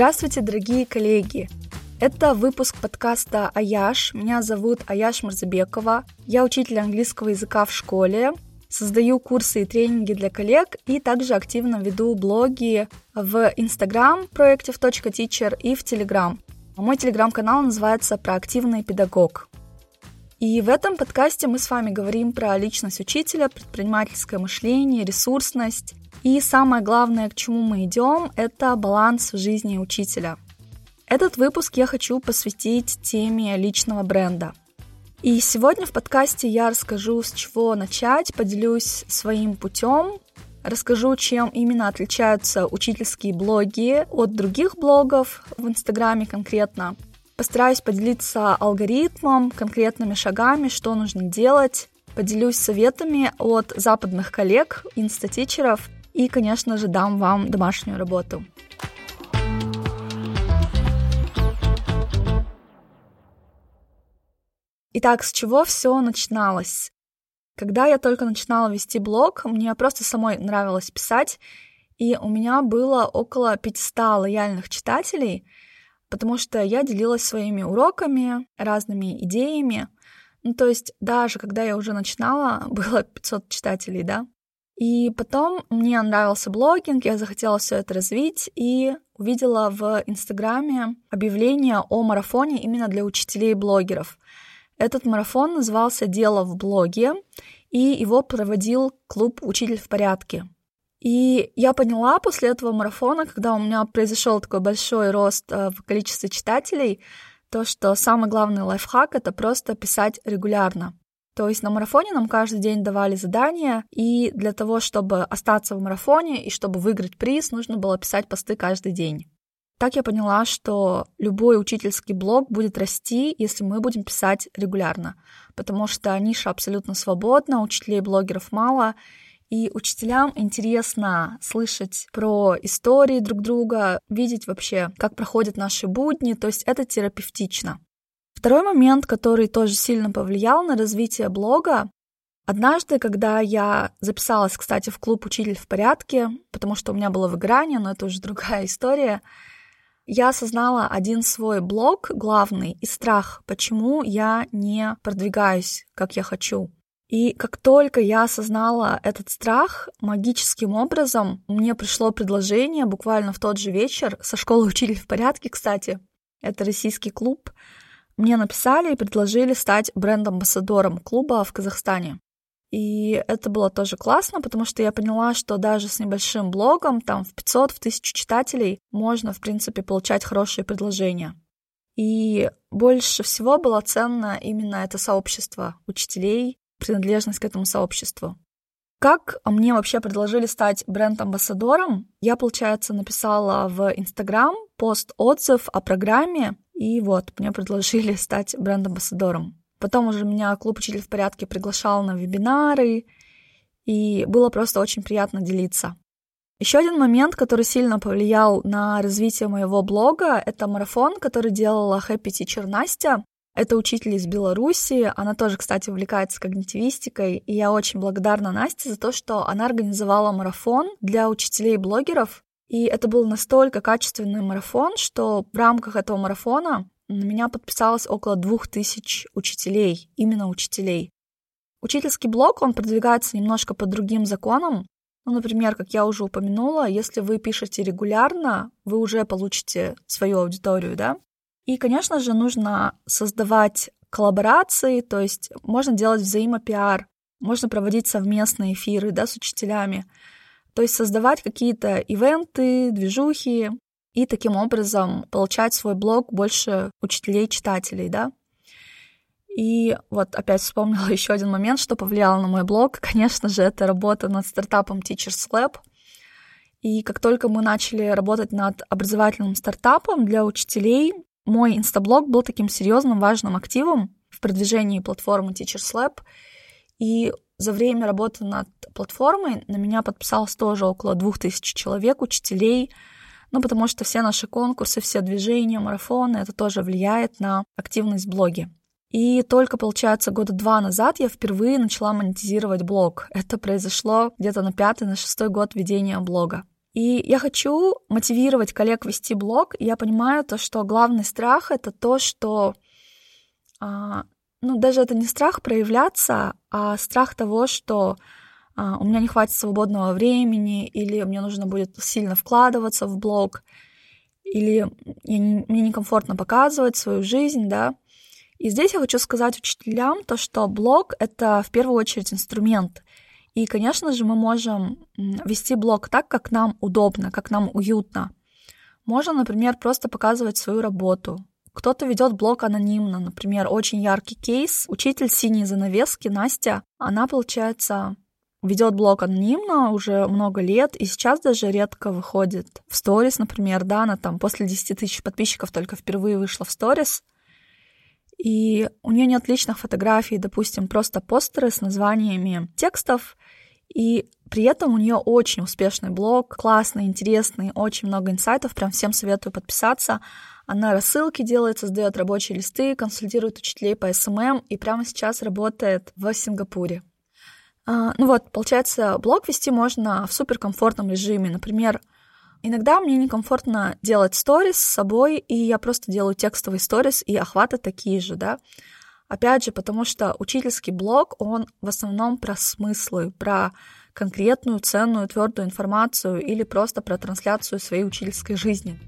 Здравствуйте, дорогие коллеги! Это выпуск подкаста «Аяш». Меня зовут Аяш Марзабекова. Я учитель английского языка в школе, создаю курсы и тренинги для коллег и также активно веду блоги в Instagram проектив.teacher и в Telegram. Мой телеграм-канал называется «Проактивный педагог». И в этом подкасте мы с вами говорим про личность учителя, предпринимательское мышление, ресурсность. И самое главное, к чему мы идем, это баланс в жизни учителя. Этот выпуск я хочу посвятить теме личного бренда. И сегодня в подкасте я расскажу, с чего начать, поделюсь своим путем, расскажу, чем именно отличаются учительские блоги от других блогов в Инстаграме конкретно. Постараюсь поделиться алгоритмом, конкретными шагами, что нужно делать. Поделюсь советами от западных коллег, инстатичеров и, конечно же, дам вам домашнюю работу. Итак, с чего все начиналось? Когда я только начинала вести блог, мне просто самой нравилось писать, и у меня было около 500 лояльных читателей, потому что я делилась своими уроками, разными идеями. Ну, то есть даже когда я уже начинала, было 500 читателей, да. И потом мне нравился блогинг, я захотела все это развить и увидела в Инстаграме объявление о марафоне именно для учителей и блогеров. Этот марафон назывался «Дело в блоге», и его проводил клуб «Учитель в порядке». И я поняла после этого марафона, когда у меня произошел такой большой рост э, в количестве читателей, то, что самый главный лайфхак — это просто писать регулярно. То есть на марафоне нам каждый день давали задания, и для того, чтобы остаться в марафоне и чтобы выиграть приз, нужно было писать посты каждый день. Так я поняла, что любой учительский блог будет расти, если мы будем писать регулярно, потому что ниша абсолютно свободна, учителей блогеров мало, и учителям интересно слышать про истории друг друга, видеть вообще, как проходят наши будни, то есть это терапевтично. Второй момент, который тоже сильно повлиял на развитие блога, Однажды, когда я записалась, кстати, в клуб «Учитель в порядке», потому что у меня было выгорание, но это уже другая история, я осознала один свой блок главный и страх, почему я не продвигаюсь, как я хочу. И как только я осознала этот страх, магическим образом мне пришло предложение буквально в тот же вечер со школы «Учитель в порядке», кстати. Это российский клуб. Мне написали и предложили стать бренд-амбассадором клуба в Казахстане. И это было тоже классно, потому что я поняла, что даже с небольшим блогом, там в 500, в 1000 читателей, можно, в принципе, получать хорошие предложения. И больше всего было ценно именно это сообщество учителей, принадлежность к этому сообществу. Как мне вообще предложили стать бренд-амбассадором? Я, получается, написала в Инстаграм пост-отзыв о программе, и вот, мне предложили стать бренд-амбассадором. Потом уже меня клуб «Учитель в порядке» приглашал на вебинары, и было просто очень приятно делиться. Еще один момент, который сильно повлиял на развитие моего блога, это марафон, который делала Happy Teacher Настя. Это учитель из Беларуси, она тоже, кстати, увлекается когнитивистикой, и я очень благодарна Насте за то, что она организовала марафон для учителей блогеров, и это был настолько качественный марафон, что в рамках этого марафона на меня подписалось около двух тысяч учителей, именно учителей. Учительский блог, он продвигается немножко по другим законам. Ну, например, как я уже упомянула, если вы пишете регулярно, вы уже получите свою аудиторию, да? И, конечно же, нужно создавать коллаборации, то есть можно делать взаимопиар, можно проводить совместные эфиры, да, с учителями. То есть создавать какие-то ивенты, движухи, и таким образом получать свой блог больше учителей-читателей, да. И вот опять вспомнила еще один момент, что повлияло на мой блог. Конечно же, это работа над стартапом Teachers Lab. И как только мы начали работать над образовательным стартапом для учителей, мой инстаблог был таким серьезным, важным активом в продвижении платформы Teachers Lab. И за время работы над платформой на меня подписалось тоже около двух тысяч человек, учителей, ну, потому что все наши конкурсы, все движения, марафоны, это тоже влияет на активность в блоге. И только, получается, года два назад я впервые начала монетизировать блог. Это произошло где-то на пятый, на шестой год ведения блога. И я хочу мотивировать коллег вести блог. Я понимаю то, что главный страх — это то, что... А, ну, даже это не страх проявляться, а страх того, что а, у меня не хватит свободного времени, или мне нужно будет сильно вкладываться в блог, или мне некомфортно показывать свою жизнь, да. И здесь я хочу сказать учителям то, что блог — это в первую очередь инструмент. И, конечно же, мы можем вести блог так, как нам удобно, как нам уютно. Можно, например, просто показывать свою работу. Кто-то ведет блог анонимно, например, очень яркий кейс. Учитель синей занавески Настя, она, получается, ведет блог анонимно уже много лет, и сейчас даже редко выходит в сторис, например, да, она там после 10 тысяч подписчиков только впервые вышла в сторис, и у нее нет личных фотографий, допустим, просто постеры с названиями текстов, и при этом у нее очень успешный блог, классный, интересный, очень много инсайтов, прям всем советую подписаться. Она рассылки делает, создает рабочие листы, консультирует учителей по SMM и прямо сейчас работает в Сингапуре. А, ну вот, получается, блог вести можно в суперкомфортном режиме. Например, иногда мне некомфортно делать сторис с собой, и я просто делаю текстовый сторис, и охваты такие же, да. Опять же, потому что учительский блог, он в основном про смыслы, про конкретную, ценную, твердую информацию или просто про трансляцию своей учительской жизни.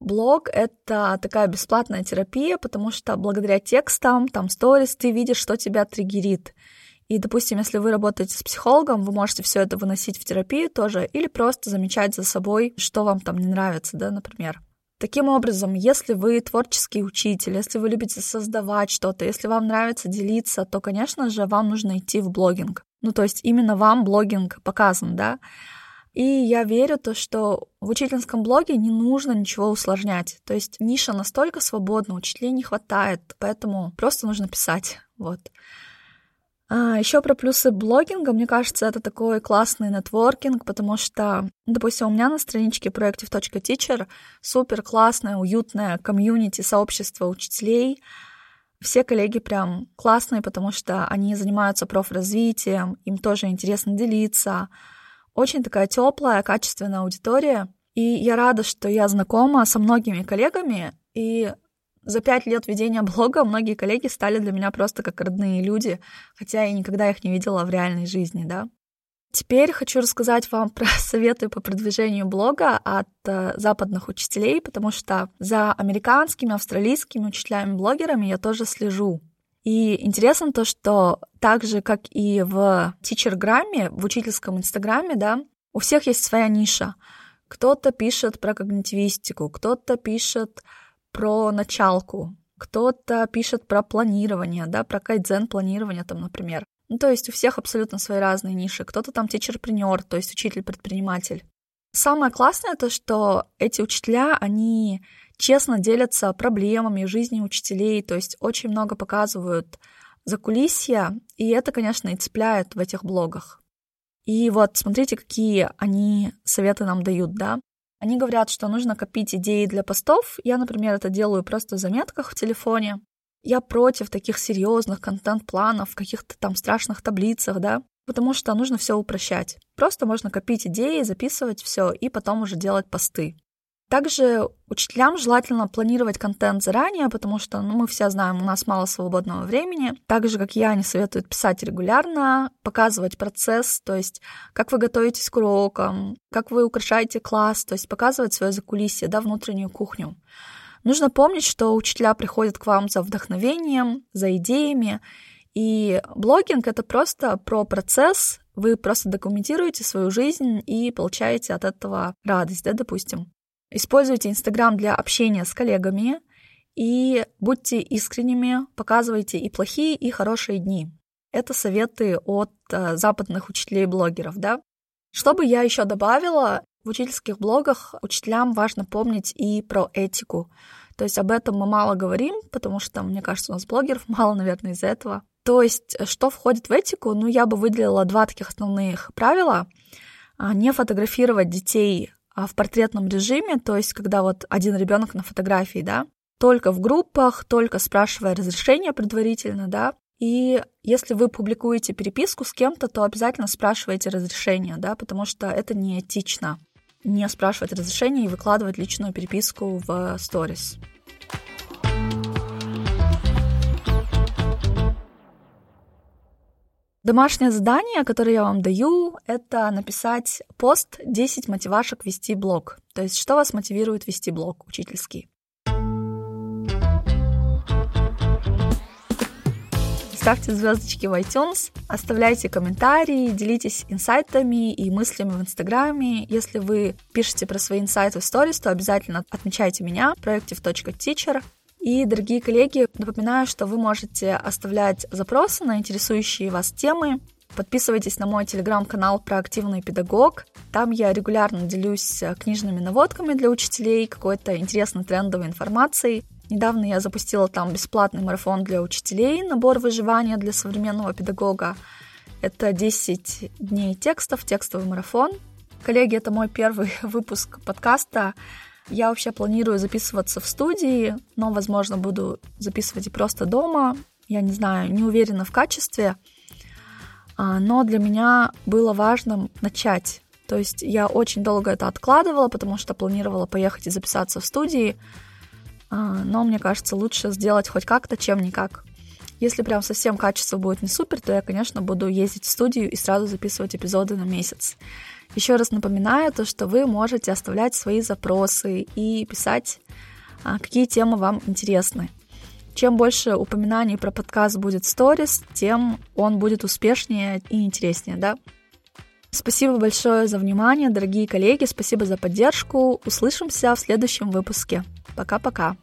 Блог — это такая бесплатная терапия, потому что благодаря текстам, там, сторис, ты видишь, что тебя триггерит. И, допустим, если вы работаете с психологом, вы можете все это выносить в терапию тоже, или просто замечать за собой, что вам там не нравится, да, например. Таким образом, если вы творческий учитель, если вы любите создавать что-то, если вам нравится делиться, то, конечно же, вам нужно идти в блогинг. Ну, то есть именно вам блогинг показан, да. И я верю то, что в учительском блоге не нужно ничего усложнять. То есть ниша настолько свободна, учителей не хватает, поэтому просто нужно писать. Вот. А, еще про плюсы блогинга, мне кажется, это такой классный нетворкинг, потому что, допустим, у меня на страничке Proactive.teacher супер классное, уютное комьюнити, сообщество учителей. Все коллеги прям классные, потому что они занимаются профразвитием, им тоже интересно делиться, очень такая теплая, качественная аудитория. И я рада, что я знакома со многими коллегами, и за пять лет ведения блога многие коллеги стали для меня просто как родные люди, хотя я никогда их не видела в реальной жизни, да. Теперь хочу рассказать вам про советы по продвижению блога от э, западных учителей, потому что за американскими, австралийскими учителями-блогерами я тоже слежу. И интересно то, что так же, как и в тичерграмме, в учительском инстаграме, да, у всех есть своя ниша. Кто-то пишет про когнитивистику, кто-то пишет про началку, кто-то пишет про планирование, да, про кайдзен планирование там, например. Ну, то есть у всех абсолютно свои разные ниши. Кто-то там тичерпренер, то есть учитель-предприниматель. Самое классное то, что эти учителя, они честно делятся проблемами жизни учителей, то есть очень много показывают за кулисья, и это, конечно, и цепляет в этих блогах. И вот смотрите, какие они советы нам дают, да. Они говорят, что нужно копить идеи для постов. Я, например, это делаю просто в заметках в телефоне. Я против таких серьезных контент-планов, каких-то там страшных таблицах, да, потому что нужно все упрощать. Просто можно копить идеи, записывать все и потом уже делать посты. Также учителям желательно планировать контент заранее, потому что ну, мы все знаем, у нас мало свободного времени. Так же, как я, они советуют писать регулярно, показывать процесс, то есть как вы готовитесь к урокам, как вы украшаете класс, то есть показывать свое закулисье, да, внутреннюю кухню. Нужно помнить, что учителя приходят к вам за вдохновением, за идеями, и блогинг — это просто про процесс, вы просто документируете свою жизнь и получаете от этого радость, да, допустим. Используйте Инстаграм для общения с коллегами и будьте искренними, показывайте и плохие, и хорошие дни. Это советы от э, западных учителей-блогеров, да. Что бы я еще добавила, в учительских блогах учителям важно помнить и про этику. То есть об этом мы мало говорим, потому что, мне кажется, у нас блогеров мало, наверное, из-за этого. То есть, что входит в этику? Ну, я бы выделила два таких основных правила. А, не фотографировать детей а, в портретном режиме, то есть когда вот один ребенок на фотографии, да, только в группах, только спрашивая разрешение предварительно, да, И если вы публикуете переписку с кем-то, то обязательно спрашивайте разрешение, да, потому что это неэтично не спрашивать разрешения и выкладывать личную переписку в сторис. Домашнее задание, которое я вам даю, это написать пост 10 мотивашек вести блог. То есть, что вас мотивирует вести блог учительский. ставьте звездочки в iTunes, оставляйте комментарии, делитесь инсайтами и мыслями в Инстаграме. Если вы пишете про свои инсайты в сторис, то обязательно отмечайте меня, проектив.teacher. И, дорогие коллеги, напоминаю, что вы можете оставлять запросы на интересующие вас темы. Подписывайтесь на мой телеграм-канал про активный педагог. Там я регулярно делюсь книжными наводками для учителей, какой-то интересной трендовой информацией. Недавно я запустила там бесплатный марафон для учителей, набор выживания для современного педагога. Это 10 дней текстов, текстовый марафон. Коллеги, это мой первый выпуск подкаста. Я вообще планирую записываться в студии, но, возможно, буду записывать и просто дома. Я не знаю, не уверена в качестве. А, но для меня было важно начать. То есть я очень долго это откладывала, потому что планировала поехать и записаться в студии. А, но мне кажется, лучше сделать хоть как-то, чем никак. Если прям совсем качество будет не супер, то я, конечно, буду ездить в студию и сразу записывать эпизоды на месяц. Еще раз напоминаю то, что вы можете оставлять свои запросы и писать, а, какие темы вам интересны. Чем больше упоминаний про подкаст будет в сторис, тем он будет успешнее и интереснее, да? Спасибо большое за внимание, дорогие коллеги, спасибо за поддержку. Услышимся в следующем выпуске. Пока-пока.